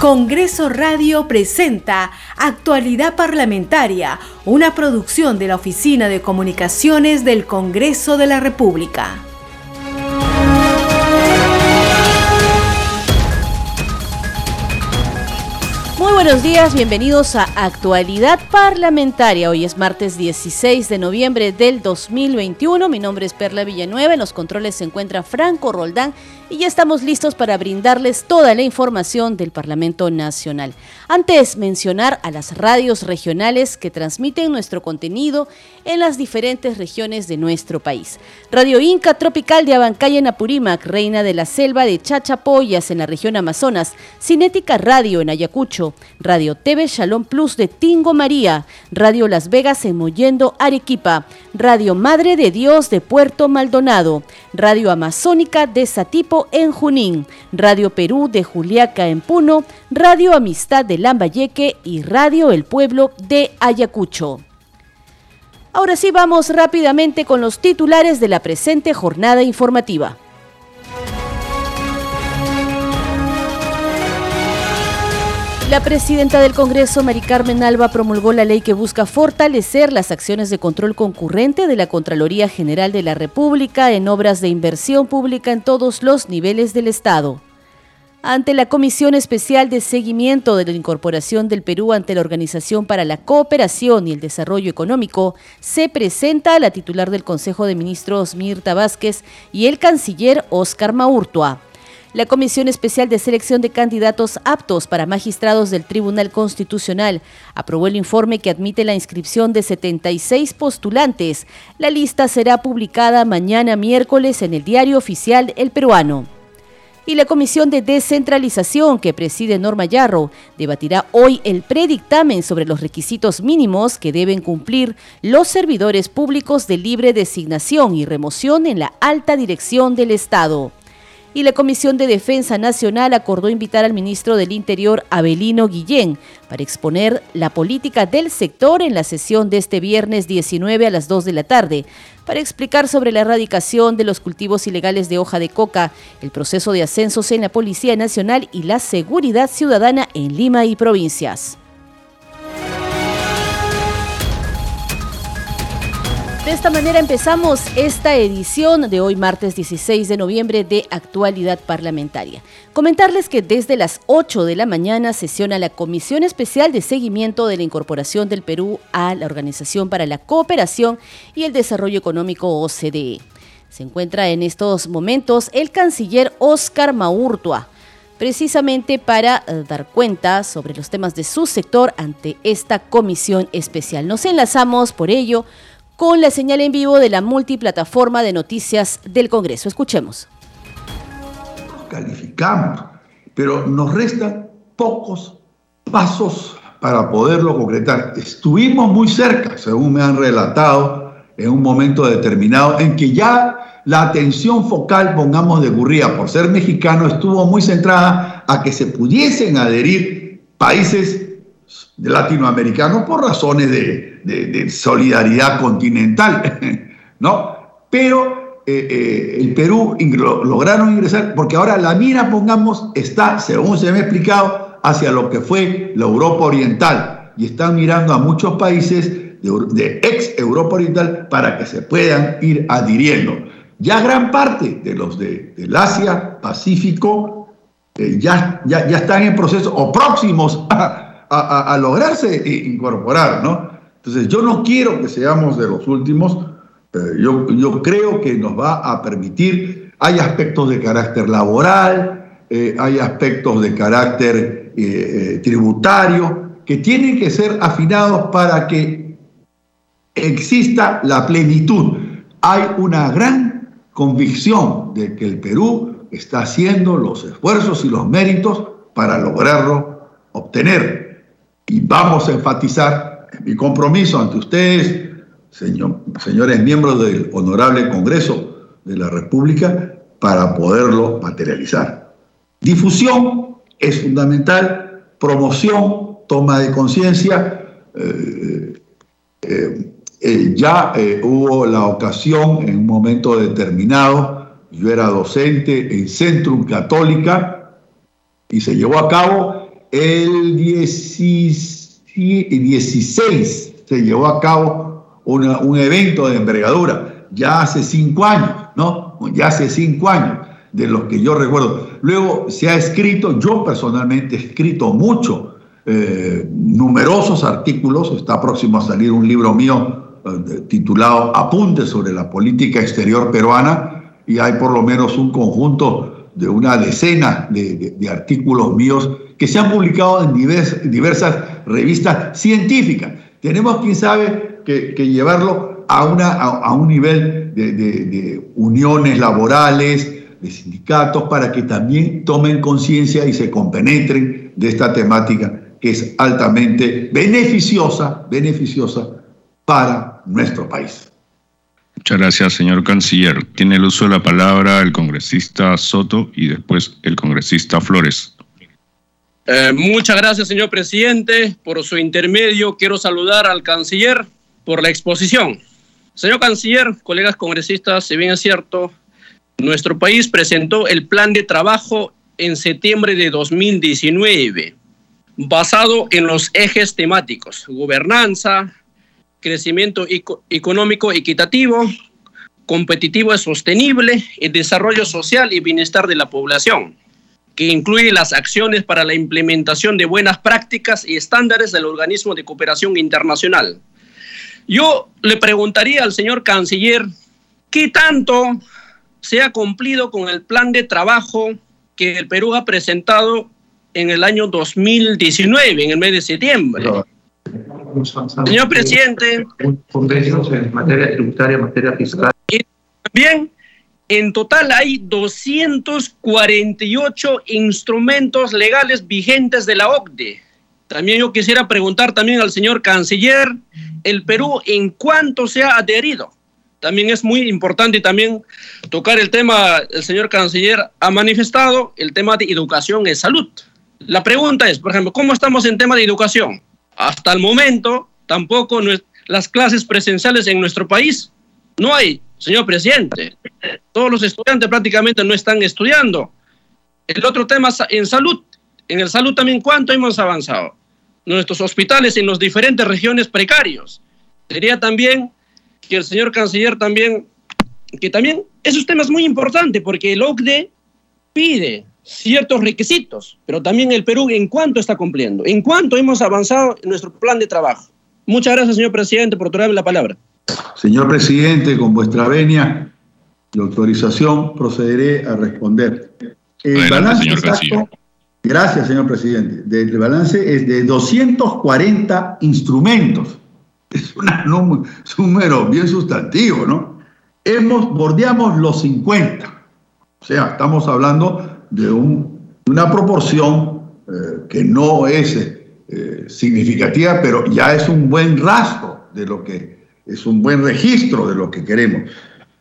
Congreso Radio presenta Actualidad Parlamentaria, una producción de la Oficina de Comunicaciones del Congreso de la República. Muy buenos días, bienvenidos a Actualidad Parlamentaria. Hoy es martes 16 de noviembre del 2021. Mi nombre es Perla Villanueva. En los controles se encuentra Franco Roldán y ya estamos listos para brindarles toda la información del Parlamento Nacional. Antes, mencionar a las radios regionales que transmiten nuestro contenido en las diferentes regiones de nuestro país. Radio Inca Tropical de Abancay en Apurímac, Reina de la Selva de Chachapoyas en la región Amazonas, Cinética Radio en Ayacucho, Radio TV Shalom Plus de Tingo María, Radio Las Vegas en Mollendo, Arequipa, Radio Madre de Dios de Puerto Maldonado, Radio Amazónica de Satipo en Junín, Radio Perú de Juliaca en Puno, Radio Amistad de Lambayeque y Radio El Pueblo de Ayacucho. Ahora sí vamos rápidamente con los titulares de la presente jornada informativa. La presidenta del Congreso, Mari Carmen Alba, promulgó la ley que busca fortalecer las acciones de control concurrente de la Contraloría General de la República en obras de inversión pública en todos los niveles del Estado. Ante la Comisión Especial de Seguimiento de la Incorporación del Perú ante la Organización para la Cooperación y el Desarrollo Económico, se presenta la titular del Consejo de Ministros, Mirta Vázquez, y el canciller Óscar Maurtua. La Comisión Especial de Selección de Candidatos Aptos para Magistrados del Tribunal Constitucional aprobó el informe que admite la inscripción de 76 postulantes. La lista será publicada mañana miércoles en el Diario Oficial El Peruano. Y la Comisión de Descentralización que preside Norma Yarro debatirá hoy el predictamen sobre los requisitos mínimos que deben cumplir los servidores públicos de libre designación y remoción en la alta dirección del Estado y la Comisión de Defensa Nacional acordó invitar al ministro del Interior, Abelino Guillén, para exponer la política del sector en la sesión de este viernes 19 a las 2 de la tarde, para explicar sobre la erradicación de los cultivos ilegales de hoja de coca, el proceso de ascensos en la Policía Nacional y la seguridad ciudadana en Lima y provincias. De esta manera empezamos esta edición de hoy martes 16 de noviembre de Actualidad Parlamentaria. Comentarles que desde las 8 de la mañana sesiona la Comisión Especial de Seguimiento de la Incorporación del Perú a la Organización para la Cooperación y el Desarrollo Económico OCDE. Se encuentra en estos momentos el canciller Óscar Maurtua precisamente para eh, dar cuenta sobre los temas de su sector ante esta comisión especial. Nos enlazamos por ello con la señal en vivo de la multiplataforma de noticias del Congreso. Escuchemos. Calificamos, pero nos restan pocos pasos para poderlo concretar. Estuvimos muy cerca, según me han relatado, en un momento determinado en que ya la atención focal, pongamos de Gurría, por ser mexicano, estuvo muy centrada a que se pudiesen adherir países latinoamericanos por razones de, solidaridad continental, ¿no? Pero eh, eh, el Perú lograron ingresar, porque ahora la mira, pongamos, está, según se me ha explicado, hacia lo que fue la Europa Oriental, y están mirando a muchos países de, ex Europa Oriental para que se puedan ir adhiriendo. Ya gran parte de los de, del Asia, Pacífico, eh, ya, ya, ya están en proceso o próximos a a, lograrse incorporar, ¿no? Entonces, yo no quiero que seamos de los últimos, eh, yo, yo, creo que nos va a permitir, hay aspectos de carácter laboral, eh, hay aspectos de carácter eh, tributario, que tienen que ser afinados para que exista la plenitud. Hay una gran convicción de que el Perú está haciendo los esfuerzos y los méritos para lograrlo obtener. Y vamos a enfatizar mi compromiso ante ustedes, señor, señores miembros del Honorable Congreso de la República, para poderlo materializar. Difusión es fundamental, promoción, toma de conciencia. Eh, eh, eh, ya hubo la ocasión en un momento determinado, yo era docente en Centrum Católica y se llevó a cabo el 16 se llevó a cabo un evento de envergadura, ya hace cinco años, ¿no? Ya hace cinco años, de los que yo recuerdo. Luego se ha escrito, yo personalmente he escrito mucho, eh, numerosos artículos, está próximo a salir un libro mío eh, titulado Apuntes sobre la política exterior peruana, y hay por lo menos un conjunto de una decena de, artículos míos que se han publicado en diversas revistas científicas. Tenemos, quién sabe, que, llevarlo a, un nivel de, uniones laborales, de sindicatos, para que también tomen conciencia y se compenetren de esta temática que es altamente beneficiosa, beneficiosa para nuestro país. Muchas gracias, señor canciller. Tiene el uso de la palabra el congresista Soto y después el congresista Flores. Eh, muchas gracias, señor presidente. Por su intermedio, quiero saludar al canciller por la exposición. Señor canciller, colegas congresistas, si bien es cierto, nuestro país presentó el plan de trabajo en septiembre de 2019, basado en los ejes temáticos, gobernanza, crecimiento económico equitativo, competitivo y sostenible, y desarrollo social y bienestar de la población que incluye las acciones para la implementación de buenas prácticas y estándares del organismo de cooperación internacional. Yo le preguntaría al señor canciller, ¿qué tanto se ha cumplido con el plan de trabajo que el Perú ha presentado en el año 2019, en el mes de septiembre? Señor presidente. en materia tributaria, materia fiscal. Y también en total hay 248 instrumentos legales vigentes de la OCDE. También yo quisiera preguntar también al señor canciller, el Perú en cuánto se ha adherido. También es muy importante también tocar el tema, el señor canciller ha manifestado el tema de educación y salud. La pregunta es, por ejemplo, ¿cómo estamos en tema de educación? Hasta el momento, tampoco las clases presenciales en nuestro país no hay señor presidente. Todos los estudiantes prácticamente no están estudiando. El otro tema en salud. En el salud también, ¿cuánto hemos avanzado? Nuestros hospitales en las diferentes regiones precarios. Sería también que el señor canciller también, que también esos temas muy importantes, porque el OCDE pide ciertos requisitos, pero también el Perú en cuánto está cumpliendo, en cuánto hemos avanzado en nuestro plan de trabajo. Muchas gracias, señor presidente, por traerme la palabra. Señor presidente, con vuestra venia y autorización procederé a responder. El balance señor exacto, gracias, señor presidente. El balance es de 240 instrumentos. Es un número bien sustantivo, ¿no? Hemos, bordeamos los 50. O sea, estamos hablando de una proporción eh, que no es eh, significativa, pero ya es un buen rastro de lo que es un buen registro de lo que queremos.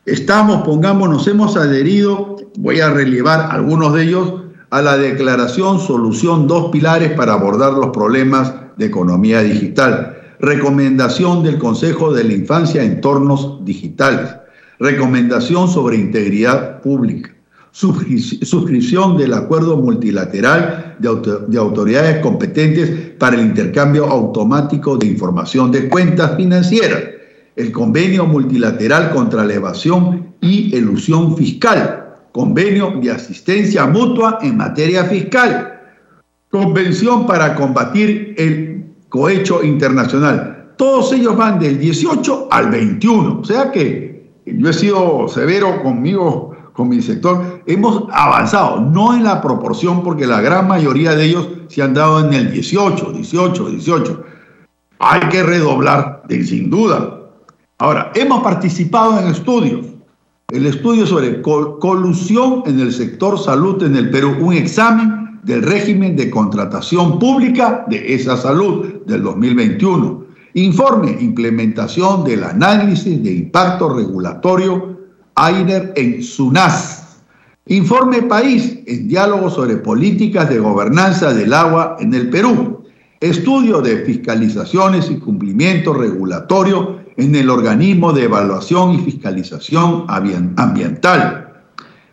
Estamos, pongamos, nos hemos adherido, voy a relevar algunos de ellos, a la declaración Solución Dos Pilares para abordar los problemas de economía digital. Recomendación del Consejo de la Infancia en entornos digitales. Recomendación sobre integridad pública. Suscripción del acuerdo multilateral de, autoridades competentes para el intercambio automático de información de cuentas financieras el convenio multilateral contra la evasión y elusión fiscal, convenio de asistencia mutua en materia fiscal, convención para combatir el cohecho internacional. Todos ellos van del 18 al 21. O sea que yo he sido severo conmigo, con mi sector. Hemos avanzado, no en la proporción, porque la gran mayoría de ellos se han dado en el 18, 18, 18. Hay que redoblar, sin duda, Ahora, hemos participado en estudios. El estudio sobre colusión en el sector salud en el Perú, un examen del régimen de contratación pública de esa salud del 2021. Informe, implementación del análisis de impacto regulatorio AINER en SUNAS. Informe País, en diálogo sobre políticas de gobernanza del agua en el Perú. Estudio de fiscalizaciones y cumplimiento regulatorio en el organismo de evaluación y fiscalización ambiental.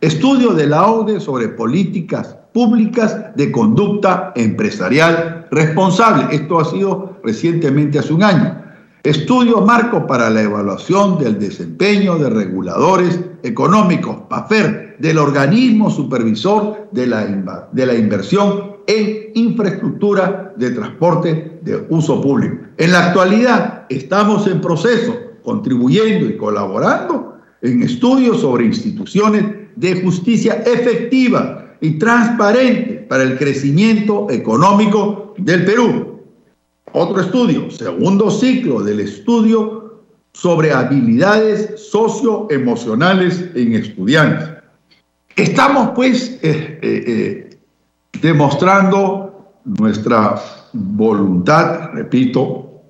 Estudio de la ODE sobre políticas públicas de conducta empresarial responsable. Esto ha sido recientemente hace un año. Estudio marco para la evaluación del desempeño de reguladores económicos, PAFER, del organismo supervisor de la, de la inversión en infraestructura de transporte de uso público. En la actualidad estamos en proceso, contribuyendo y colaborando en estudios sobre instituciones de justicia efectiva y transparente para el crecimiento económico del Perú otro estudio, segundo ciclo del estudio sobre habilidades socioemocionales en estudiantes. Estamos pues eh, eh, eh, demostrando nuestra voluntad, repito,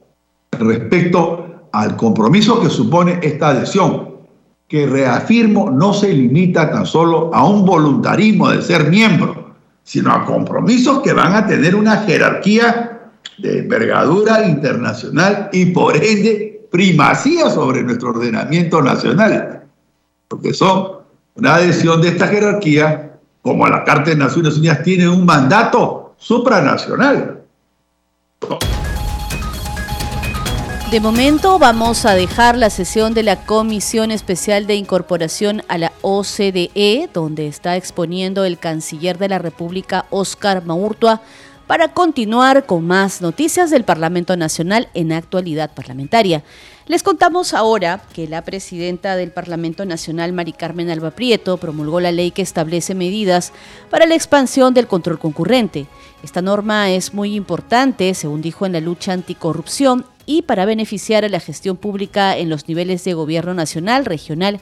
respecto al compromiso que supone esta adhesión, que reafirmo no se limita tan solo a un voluntarismo de ser miembro, sino a compromisos que van a tener una jerarquía de envergadura internacional y por ende primacía sobre nuestro ordenamiento nacional, porque son una adhesión de esta jerarquía, como la Carta de Naciones Unidas tiene un mandato supranacional. De momento vamos a dejar la sesión de la Comisión Especial de Incorporación a la OCDE, donde está exponiendo el canciller de la República, Oscar Maurtua, para continuar con más noticias del Parlamento Nacional en actualidad parlamentaria. Les contamos ahora que la presidenta del Parlamento Nacional, Mari Carmen Alba Prieto, promulgó la ley que establece medidas para la expansión del control concurrente. Esta norma es muy importante, según dijo en la lucha anticorrupción, y para beneficiar a la gestión pública en los niveles de gobierno nacional, regional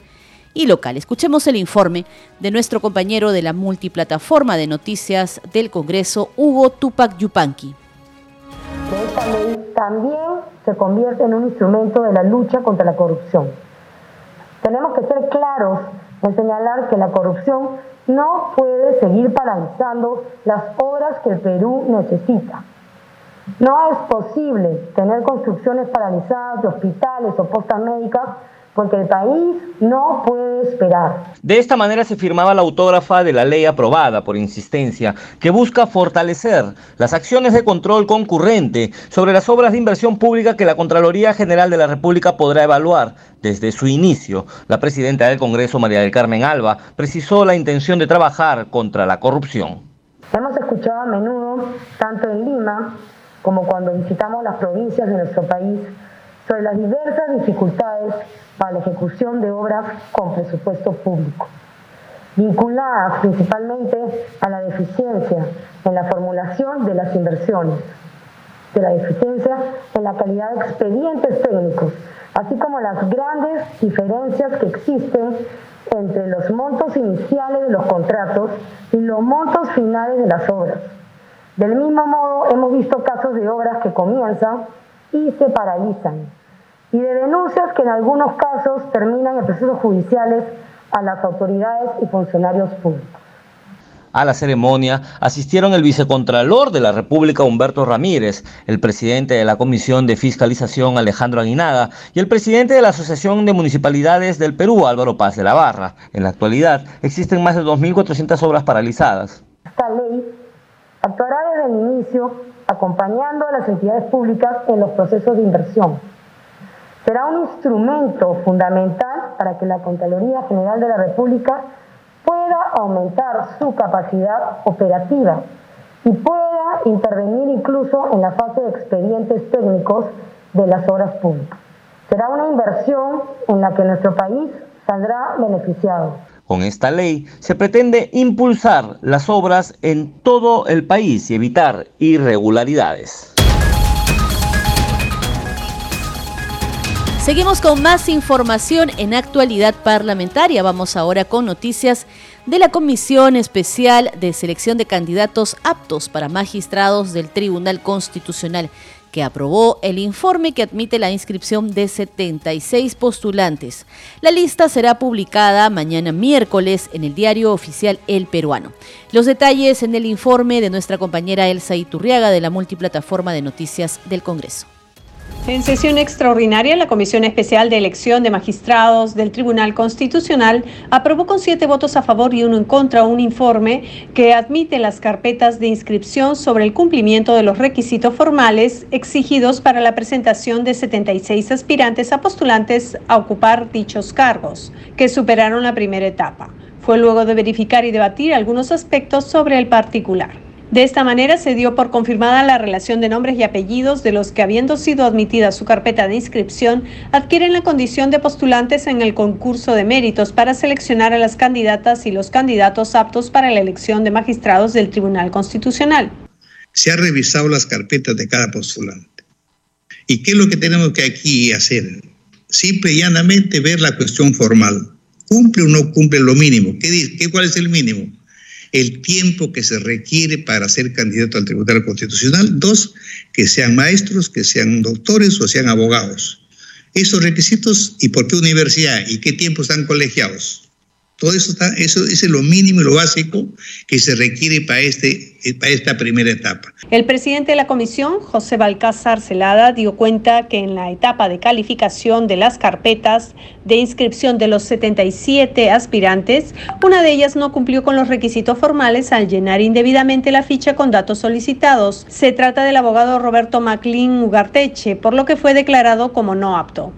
y local. Escuchemos el informe de nuestro compañero de la multiplataforma de noticias del Congreso, Hugo Tupac Yupanqui. También se convierte en un instrumento de la lucha contra la corrupción. Tenemos que ser claros en señalar que la corrupción no puede seguir paralizando las obras que el Perú necesita. No es posible tener construcciones paralizadas de hospitales o postas médicas porque el país no puede esperar. De esta manera se firmaba la autógrafa de la ley aprobada por insistencia, que busca fortalecer las acciones de control concurrente sobre las obras de inversión pública que la Contraloría General de la República podrá evaluar. Desde su inicio, la presidenta del Congreso, María del Carmen Alba, precisó la intención de trabajar contra la corrupción. Hemos escuchado a menudo, tanto en Lima como cuando visitamos las provincias de nuestro país, sobre las diversas dificultades para la ejecución de obras con presupuesto público, vinculadas principalmente a la deficiencia en la formulación de las inversiones, de la deficiencia en la calidad de expedientes técnicos, así como las grandes diferencias que existen entre los montos iniciales de los contratos y los montos finales de las obras. Del mismo modo, hemos visto casos de obras que comienzan y se paralizan, y de denuncias que en algunos casos terminan en procesos judiciales a las autoridades y funcionarios públicos. A la ceremonia asistieron el vicecontralor de la República Humberto Ramírez, el presidente de la Comisión de Fiscalización Alejandro Aguinaga y el presidente de la Asociación de Municipalidades del Perú Álvaro Paz de la Barra. En la actualidad existen más de 2.400 obras paralizadas. Esta ley actuará desde el inicio acompañando a las entidades públicas en los procesos de inversión será un instrumento fundamental para que la Contraloría General de la República pueda aumentar su capacidad operativa y pueda intervenir incluso en la fase de expedientes técnicos de las obras públicas. Será una inversión en la que nuestro país saldrá beneficiado. Con esta ley se pretende impulsar las obras en todo el país y evitar irregularidades. Seguimos con más información en actualidad parlamentaria. Vamos ahora con noticias de la Comisión Especial de Selección de Candidatos Aptos para Magistrados del Tribunal Constitucional, que aprobó el informe que admite la inscripción de 76 postulantes. La lista será publicada mañana miércoles en el diario oficial El Peruano. Los detalles en el informe de nuestra compañera Elsa Iturriaga de la multiplataforma de noticias del Congreso. En sesión extraordinaria, la Comisión Especial de Elección de Magistrados del Tribunal Constitucional aprobó con siete votos a favor y uno en contra un informe que admite las carpetas de inscripción sobre el cumplimiento de los requisitos formales exigidos para la presentación de 76 aspirantes a postulantes a ocupar dichos cargos, que superaron la primera etapa. Fue luego de verificar y debatir algunos aspectos sobre el particular. De esta manera se dio por confirmada la relación de nombres y apellidos de los que, habiendo sido admitida su carpeta de inscripción, adquieren la condición de postulantes en el concurso de méritos para seleccionar a las candidatas y los candidatos aptos para la elección de magistrados del Tribunal Constitucional. Se ha revisado las carpetas de cada postulante. ¿Y qué es lo que tenemos que aquí hacer? Simple y llanamente ver la cuestión formal. ¿Cumple o no cumple lo mínimo? ¿Qué, qué, ¿Cuál es el mínimo? El tiempo que se requiere para ser candidato al Tribunal Constitucional. Dos, que sean maestros, que sean doctores o sean abogados. Esos requisitos y por qué universidad y qué tiempo están colegiados. Todo eso, está, eso, es lo mínimo y lo básico que se requiere para, este, para esta primera etapa. El presidente de la comisión, José Balcázar Celada, dio cuenta que en la etapa de calificación de las carpetas de inscripción de los 77 aspirantes, una de ellas no cumplió con los requisitos formales al llenar indebidamente la ficha con datos solicitados. Se trata del abogado Roberto Maclin Ugarteche, por lo que fue declarado como no apto.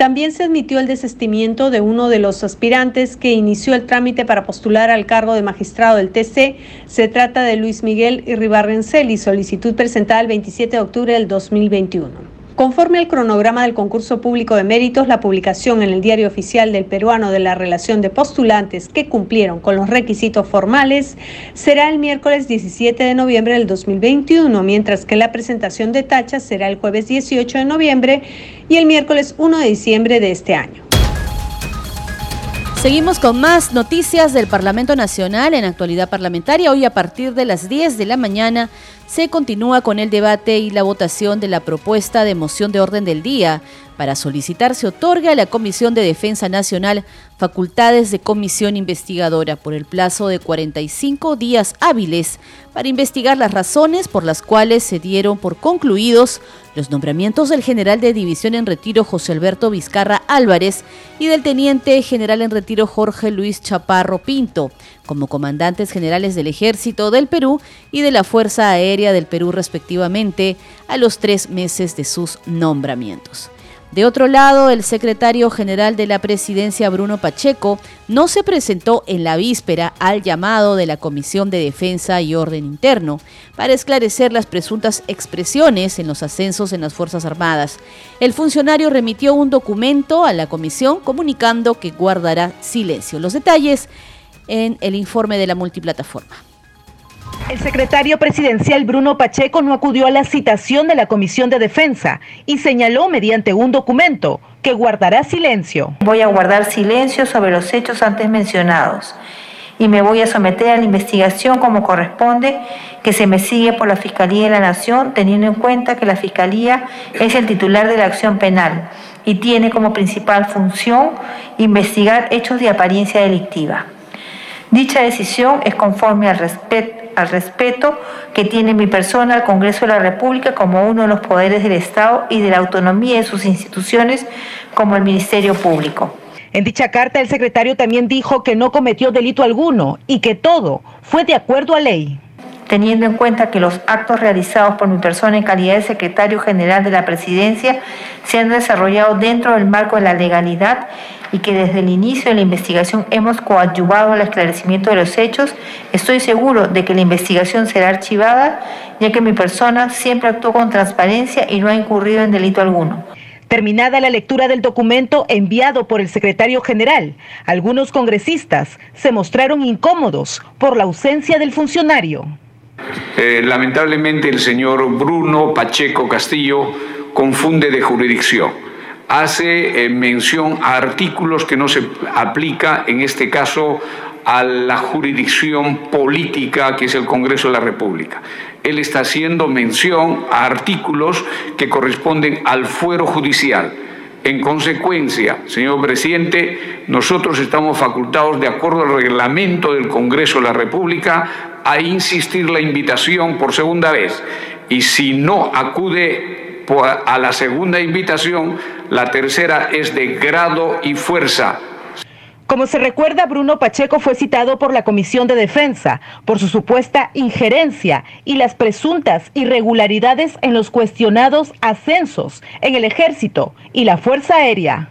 También se admitió el desestimiento de uno de los aspirantes que inició el trámite para postular al cargo de magistrado del TC. Se trata de Luis Miguel Irribarrencel y solicitud presentada el 27 de octubre del 2021. Conforme al cronograma del concurso público de méritos, la publicación en el diario oficial del peruano de la relación de postulantes que cumplieron con los requisitos formales será el miércoles 17 de noviembre del 2021, mientras que la presentación de tachas será el jueves 18 de noviembre y el miércoles 1 de diciembre de este año. Seguimos con más noticias del Parlamento Nacional en actualidad parlamentaria. Hoy a partir de las 10 de la mañana se continúa con el debate y la votación de la propuesta de moción de orden del día para solicitar se otorgue a la Comisión de Defensa Nacional facultades de comisión investigadora por el plazo de 45 días hábiles para investigar las razones por las cuales se dieron por concluidos los nombramientos del general de división en retiro José Alberto Vizcarra Álvarez y del teniente general en retiro Jorge Luis Chaparro Pinto como comandantes generales del Ejército del Perú y de la Fuerza Aérea del Perú respectivamente a los tres meses de sus nombramientos. De otro lado, el secretario general de la presidencia, Bruno Pacheco, no se presentó en la víspera al llamado de la Comisión de Defensa y Orden Interno para esclarecer las presuntas expresiones en los ascensos en las Fuerzas Armadas. El funcionario remitió un documento a la comisión comunicando que guardará silencio. Los detalles en el informe de la multiplataforma. El secretario presidencial Bruno Pacheco no acudió a la citación de la Comisión de Defensa y señaló mediante un documento que guardará silencio. Voy a guardar silencio sobre los hechos antes mencionados y me voy a someter a la investigación como corresponde que se me sigue por la Fiscalía de la Nación, teniendo en cuenta que la Fiscalía es el titular de la acción penal y tiene como principal función investigar hechos de apariencia delictiva. Dicha decisión es conforme al respeto al respeto que tiene mi persona al Congreso de la República como uno de los poderes del Estado y de la autonomía de sus instituciones como el Ministerio Público. En dicha carta el secretario también dijo que no cometió delito alguno y que todo fue de acuerdo a ley teniendo en cuenta que los actos realizados por mi persona en calidad de secretario general de la presidencia se han desarrollado dentro del marco de la legalidad y que desde el inicio de la investigación hemos coadyuvado al esclarecimiento de los hechos, estoy seguro de que la investigación será archivada, ya que mi persona siempre actuó con transparencia y no ha incurrido en delito alguno. Terminada la lectura del documento enviado por el secretario general, algunos congresistas se mostraron incómodos por la ausencia del funcionario. Eh, lamentablemente el señor Bruno Pacheco Castillo confunde de jurisdicción. Hace eh, mención a artículos que no se aplica en este caso a la jurisdicción política que es el Congreso de la República. Él está haciendo mención a artículos que corresponden al fuero judicial. En consecuencia, señor presidente, nosotros estamos facultados, de acuerdo al reglamento del Congreso de la República, a insistir la invitación por segunda vez. Y si no acude a la segunda invitación, la tercera es de grado y fuerza. Como se recuerda, Bruno Pacheco fue citado por la Comisión de Defensa por su supuesta injerencia y las presuntas irregularidades en los cuestionados ascensos en el ejército y la Fuerza Aérea.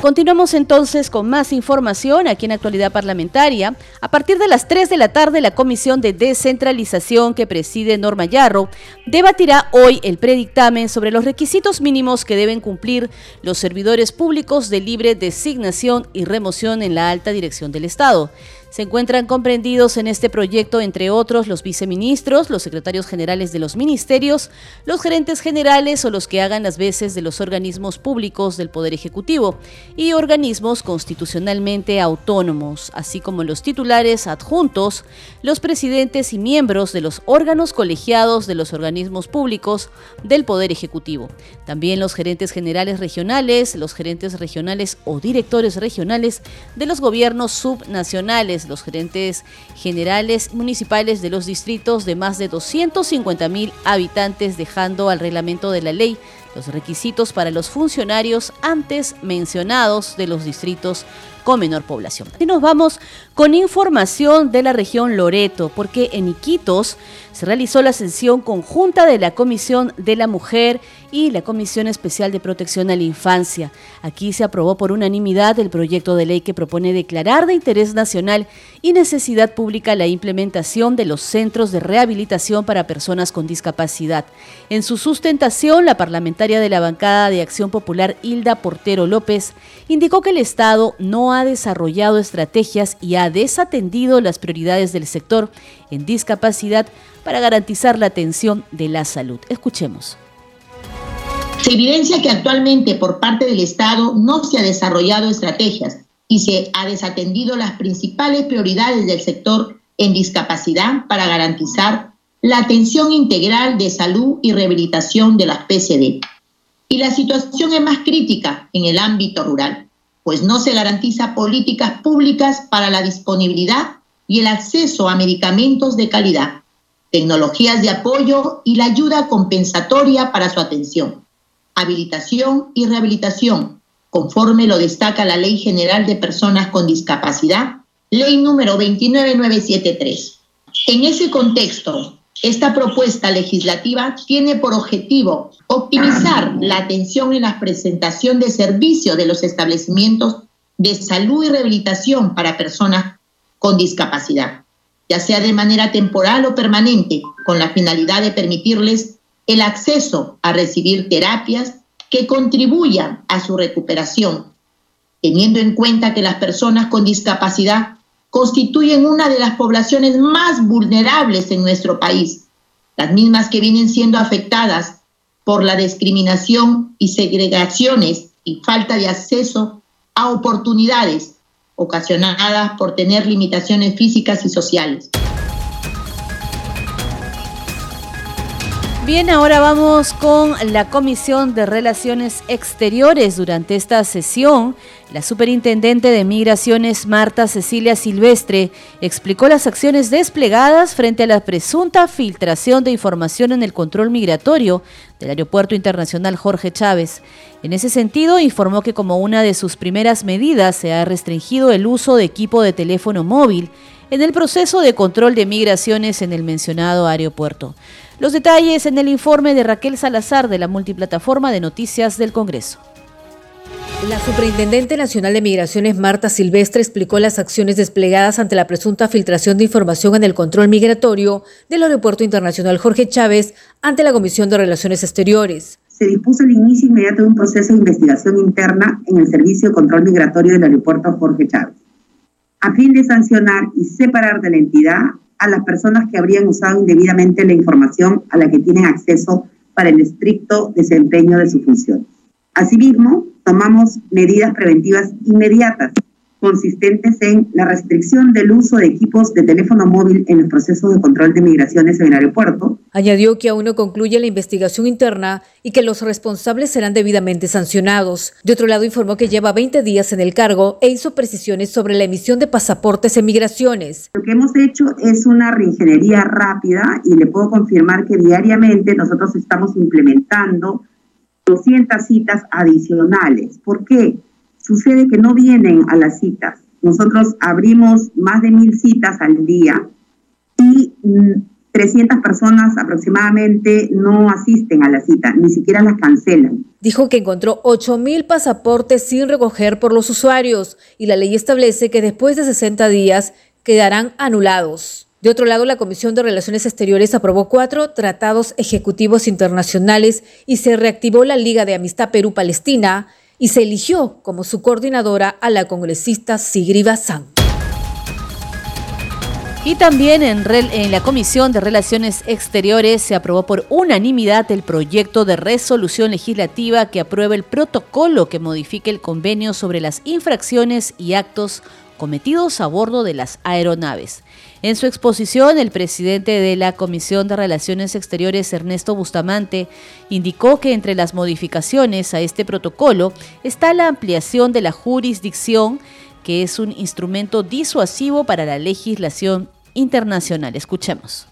Continuamos entonces con más información aquí en Actualidad Parlamentaria. A partir de las 3 de la tarde, la Comisión de Descentralización que preside Norma Yarro debatirá hoy el predictamen sobre los requisitos mínimos que deben cumplir los servidores públicos de libre designación y remoción en la alta dirección del Estado. Se encuentran comprendidos en este proyecto, entre otros, los viceministros, los secretarios generales de los ministerios, los gerentes generales o los que hagan las veces de los organismos públicos del Poder Ejecutivo y organismos constitucionalmente autónomos, así como los titulares adjuntos, los presidentes y miembros de los órganos colegiados de los organismos públicos del Poder Ejecutivo. También los gerentes generales regionales, los gerentes regionales o directores regionales de los gobiernos subnacionales los gerentes generales municipales de los distritos de más de 250 mil habitantes, dejando al reglamento de la ley los requisitos para los funcionarios antes mencionados de los distritos con menor población. Y nos vamos con información de la región Loreto, porque en Iquitos se realizó la sesión conjunta de la Comisión de la Mujer y la Comisión Especial de Protección a la Infancia. Aquí se aprobó por unanimidad el proyecto de ley que propone declarar de interés nacional y necesidad pública la implementación de los centros de rehabilitación para personas con discapacidad. En su sustentación, la parlamentaria de la bancada de Acción Popular, Hilda Portero López, indicó que el Estado no ha desarrollado estrategias y ha desatendido las prioridades del sector en discapacidad para garantizar la atención de la salud. Escuchemos. Se evidencia que actualmente por parte del Estado no se ha desarrollado estrategias y se ha desatendido las principales prioridades del sector en discapacidad para garantizar la atención integral de salud y rehabilitación de las PCD. Y la situación es más crítica en el ámbito rural, pues no se garantiza políticas públicas para la disponibilidad y el acceso a medicamentos de calidad, tecnologías de apoyo y la ayuda compensatoria para su atención habilitación y rehabilitación, conforme lo destaca la Ley General de Personas con Discapacidad, ley número 29973. En ese contexto, esta propuesta legislativa tiene por objetivo optimizar la atención en la presentación de servicios de los establecimientos de salud y rehabilitación para personas con discapacidad, ya sea de manera temporal o permanente, con la finalidad de permitirles el acceso a recibir terapias que contribuyan a su recuperación, teniendo en cuenta que las personas con discapacidad constituyen una de las poblaciones más vulnerables en nuestro país, las mismas que vienen siendo afectadas por la discriminación y segregaciones y falta de acceso a oportunidades ocasionadas por tener limitaciones físicas y sociales. Bien, ahora vamos con la Comisión de Relaciones Exteriores. Durante esta sesión, la superintendente de Migraciones, Marta Cecilia Silvestre, explicó las acciones desplegadas frente a la presunta filtración de información en el control migratorio del Aeropuerto Internacional Jorge Chávez. En ese sentido, informó que como una de sus primeras medidas se ha restringido el uso de equipo de teléfono móvil en el proceso de control de migraciones en el mencionado aeropuerto. Los detalles en el informe de Raquel Salazar de la multiplataforma de noticias del Congreso. La Superintendente Nacional de Migraciones, Marta Silvestre, explicó las acciones desplegadas ante la presunta filtración de información en el control migratorio del Aeropuerto Internacional Jorge Chávez ante la Comisión de Relaciones Exteriores. Se dispuso el inicio inmediato de un proceso de investigación interna en el Servicio de Control Migratorio del Aeropuerto Jorge Chávez, a fin de sancionar y separar de la entidad a las personas que habrían usado indebidamente la información a la que tienen acceso para el estricto desempeño de su función. Asimismo, tomamos medidas preventivas inmediatas consistentes en la restricción del uso de equipos de teléfono móvil en los procesos de control de migraciones en el aeropuerto. Añadió que aún no concluye la investigación interna y que los responsables serán debidamente sancionados. De otro lado, informó que lleva 20 días en el cargo e hizo precisiones sobre la emisión de pasaportes en migraciones. Lo que hemos hecho es una reingeniería rápida y le puedo confirmar que diariamente nosotros estamos implementando 200 citas adicionales. ¿Por qué? Sucede que no vienen a las citas. Nosotros abrimos más de mil citas al día y 300 mm, personas aproximadamente no asisten a la cita, ni siquiera las cancelan. Dijo que encontró 8.000 pasaportes sin recoger por los usuarios y la ley establece que después de 60 días quedarán anulados. De otro lado, la Comisión de Relaciones Exteriores aprobó cuatro tratados ejecutivos internacionales y se reactivó la Liga de Amistad Perú-Palestina y se eligió como su coordinadora a la congresista Sigri Bazán. Y también en, en, la Comisión de Relaciones Exteriores se aprobó por unanimidad el proyecto de resolución legislativa que aprueba el protocolo que modifique el convenio sobre las infracciones y actos cometidos a bordo de las aeronaves. En su exposición, el presidente de la Comisión de Relaciones Exteriores, Ernesto Bustamante, indicó que entre las modificaciones a este protocolo está la ampliación de la jurisdicción, que es un instrumento disuasivo para la legislación internacional. Escuchemos.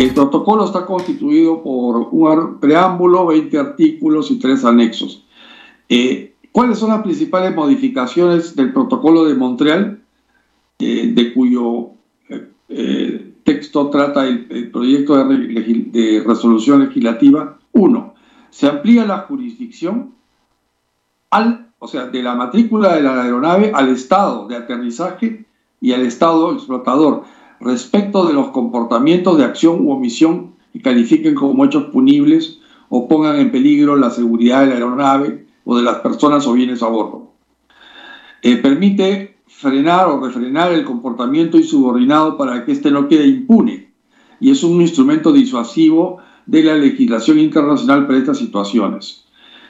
El protocolo está constituido por un preámbulo, 20 artículos y tres anexos. Eh, ¿Cuáles son las principales modificaciones del protocolo de Montreal, eh, de cuyo eh, texto trata el, proyecto de, resolución legislativa. Uno, se amplía la jurisdicción al, o sea, de la matrícula de la aeronave al estado de aterrizaje y al estado explotador respecto de los comportamientos de acción u omisión que califiquen como hechos punibles o pongan en peligro la seguridad de la aeronave o de las personas o bienes a bordo. Eh, permite frenar o refrenar el comportamiento insubordinado para que éste no quede impune. Y es un instrumento disuasivo de la legislación internacional para estas situaciones.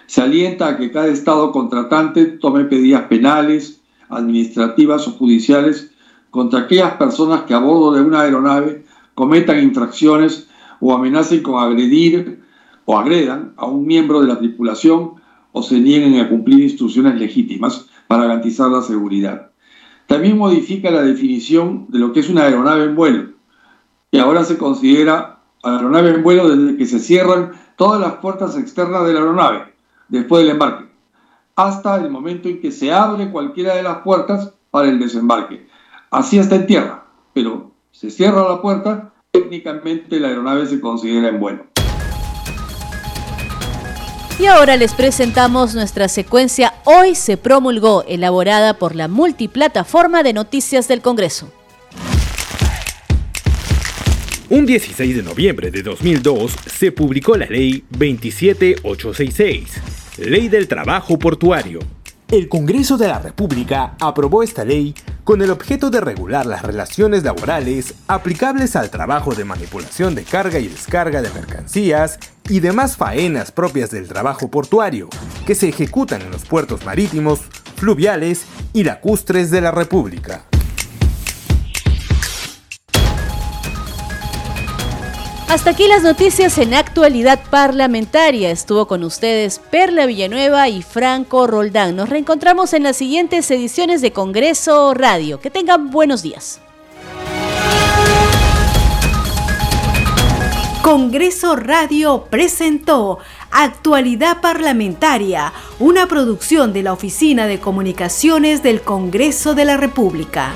Se alienta a que cada Estado contratante tome medidas penales, administrativas o judiciales contra aquellas personas que a bordo de una aeronave cometan infracciones o amenacen con agredir o agredan a un miembro de la tripulación o se nieguen a cumplir instrucciones legítimas para garantizar la seguridad. También modifica la definición de lo que es una aeronave en vuelo, que ahora se considera aeronave en vuelo desde que se cierran todas las puertas externas de la aeronave después del embarque, hasta el momento en que se abre cualquiera de las puertas para el desembarque. Así está en tierra, pero se cierra la puerta, técnicamente la aeronave se considera en vuelo. Y ahora les presentamos nuestra secuencia Hoy se promulgó, elaborada por la multiplataforma de noticias del Congreso. Un 16 de noviembre de 2002 se publicó la Ley 27866, Ley del Trabajo Portuario, el Congreso de la República aprobó esta ley con el objeto de regular las relaciones laborales aplicables al trabajo de manipulación de carga y descarga de mercancías y demás faenas propias del trabajo portuario que se ejecutan en los puertos marítimos, fluviales y lacustres de la República. Hasta aquí las noticias en actualidad parlamentaria. Estuvo con ustedes Perla Villanueva y Franco Roldán. Nos reencontramos en las siguientes ediciones de Congreso Radio. Que tengan buenos días. Congreso Radio presentó Actualidad Parlamentaria, una producción de la Oficina de Comunicaciones del Congreso de la República.